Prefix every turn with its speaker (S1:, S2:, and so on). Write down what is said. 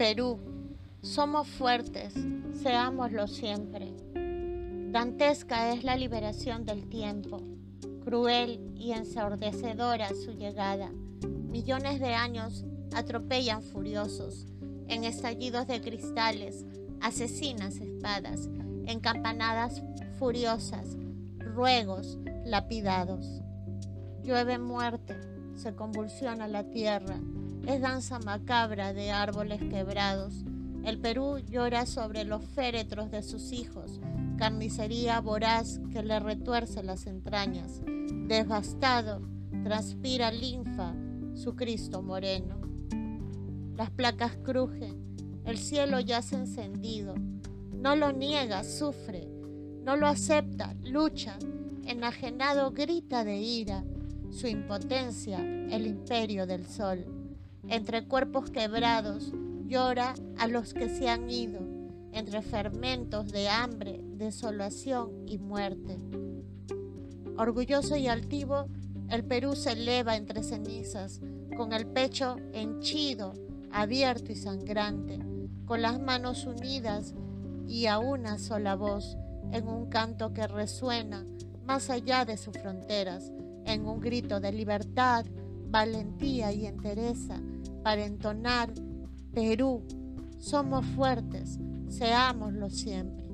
S1: Perú, somos fuertes, seámoslo siempre. Dantesca es la liberación del tiempo, cruel y ensordecedora su llegada. Millones de años atropellan furiosos, en estallidos de cristales, asesinas espadas, en campanadas furiosas, ruegos lapidados. Llueve muerte, se convulsiona la tierra, es danza macabra de árboles quebrados. El Perú llora sobre los féretros de sus hijos, carnicería voraz que le retuerce las entrañas. Devastado, transpira linfa su Cristo moreno. Las placas crujen, el cielo yace encendido. No lo niega, sufre, no lo acepta, lucha, enajenado grita de ira, su impotencia, el imperio del sol. Entre cuerpos quebrados llora a los que se han ido, entre fermentos de hambre, desolación y muerte. Orgulloso y altivo, el Perú se eleva entre cenizas, con el pecho henchido, abierto y sangrante, con las manos unidas y a una sola voz, en un canto que resuena más allá de sus fronteras, en un grito de libertad, valentía y entereza, para entonar, Perú, somos fuertes, seámoslo siempre.